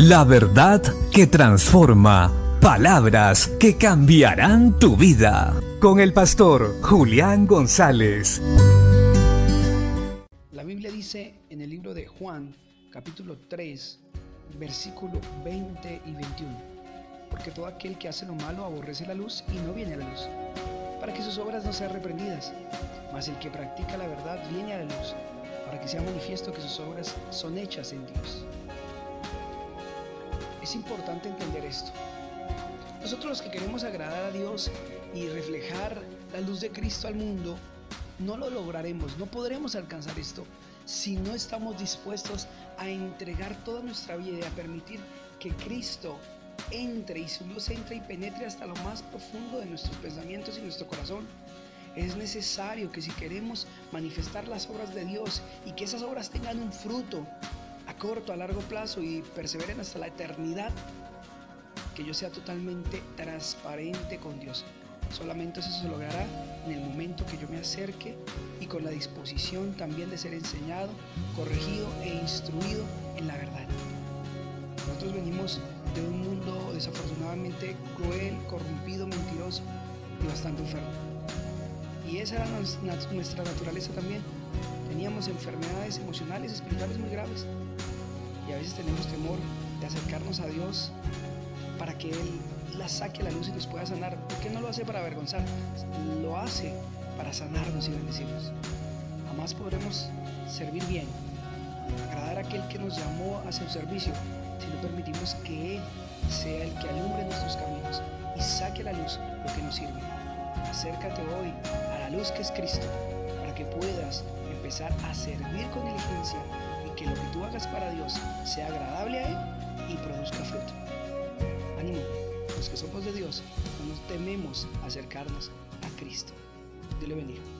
La verdad que transforma. Palabras que cambiarán tu vida. Con el pastor Julián González. La Biblia dice en el libro de Juan, capítulo 3, versículo 20 y 21. Porque todo aquel que hace lo malo aborrece la luz y no viene a la luz, para que sus obras no sean reprendidas. Mas el que practica la verdad viene a la luz, para que sea manifiesto que sus obras son hechas en Dios. Es importante entender esto. Nosotros los que queremos agradar a Dios y reflejar la luz de Cristo al mundo, no lo lograremos, no podremos alcanzar esto si no estamos dispuestos a entregar toda nuestra vida y a permitir que Cristo entre y su luz entre y penetre hasta lo más profundo de nuestros pensamientos y nuestro corazón. Es necesario que si queremos manifestar las obras de Dios y que esas obras tengan un fruto corto, a largo plazo y perseveren hasta la eternidad, que yo sea totalmente transparente con Dios. Solamente eso se logrará en el momento que yo me acerque y con la disposición también de ser enseñado, corregido e instruido en la verdad. Nosotros venimos de un mundo desafortunadamente cruel, corrompido, mentiroso y bastante enfermo. Y esa era nuestra naturaleza también. Teníamos enfermedades emocionales, espirituales muy graves. Y a veces tenemos temor de acercarnos a Dios para que Él la saque a la luz y nos pueda sanar. ¿Por qué no lo hace para avergonzar? Lo hace para sanarnos y bendecirnos. Jamás podremos servir bien, agradar a aquel que nos llamó a su servicio, si no permitimos que Él sea el que alumbre nuestros caminos y saque a la luz lo que nos sirve. Acércate hoy a la luz que es Cristo para que puedas empezar a servir con diligencia que lo que tú hagas para Dios sea agradable a Él y produzca fruto. Ánimo, los que somos de Dios no nos tememos acercarnos a Cristo. Dios le bendiga.